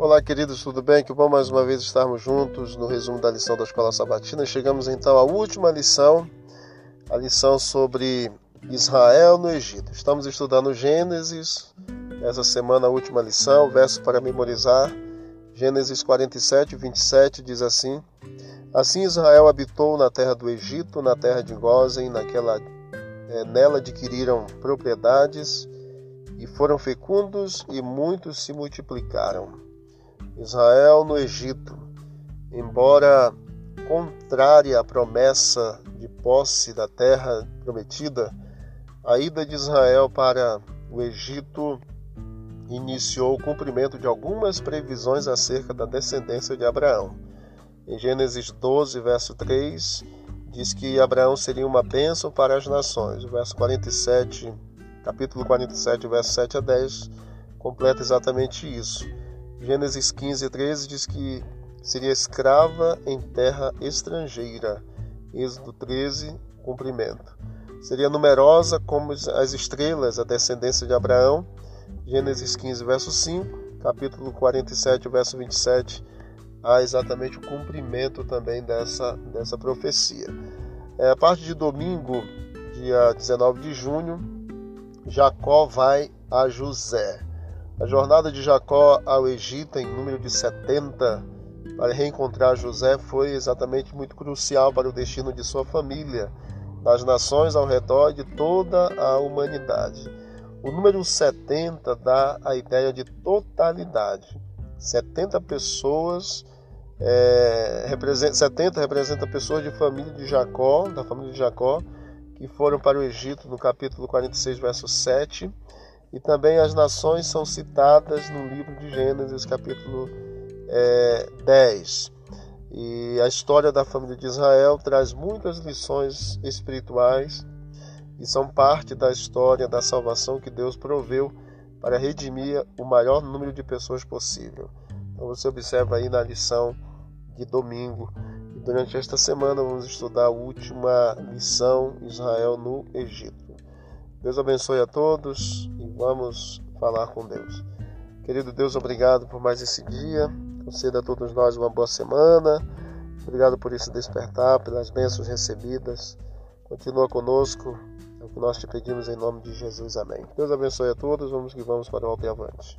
Olá, queridos, tudo bem? Que bom mais uma vez estarmos juntos no resumo da lição da Escola Sabatina. Chegamos então à última lição, a lição sobre Israel no Egito. Estamos estudando Gênesis, essa semana a última lição, verso para memorizar. Gênesis 47, 27 diz assim: Assim Israel habitou na terra do Egito, na terra de Gozen, naquela, é, nela adquiriram propriedades e foram fecundos e muitos se multiplicaram. Israel no Egito, embora contrária à promessa de posse da terra prometida, a ida de Israel para o Egito iniciou o cumprimento de algumas previsões acerca da descendência de Abraão. Em Gênesis 12, verso 3, diz que Abraão seria uma bênção para as nações. O verso 47, capítulo 47, verso 7 a 10, completa exatamente isso. Gênesis 15, 13 diz que seria escrava em terra estrangeira. Êxodo 13, cumprimento. Seria numerosa como as estrelas, a descendência de Abraão. Gênesis 15, verso 5. Capítulo 47, verso 27. Há exatamente o cumprimento também dessa, dessa profecia. É, a parte de domingo, dia 19 de junho, Jacó vai a José. A jornada de Jacó ao Egito, em número de 70, para reencontrar José, foi exatamente muito crucial para o destino de sua família, das nações ao redor de toda a humanidade. O número 70 dá a ideia de totalidade. 70 pessoas, é, representa, 70 representa pessoas de família de Jacó, da família de Jacó, que foram para o Egito no capítulo 46, verso 7 e também as nações são citadas no livro de Gênesis, capítulo é, 10. E a história da família de Israel traz muitas lições espirituais e são parte da história da salvação que Deus proveu para redimir o maior número de pessoas possível. Então você observa aí na lição de domingo. E durante esta semana vamos estudar a última lição Israel no Egito. Deus abençoe a todos vamos falar com Deus. Querido Deus, obrigado por mais esse dia. Conceda a todos nós uma boa semana. Obrigado por esse despertar, pelas bênçãos recebidas. Continua conosco. É o que nós te pedimos em nome de Jesus. Amém. Deus abençoe a todos. Vamos que vamos para o alto e avante.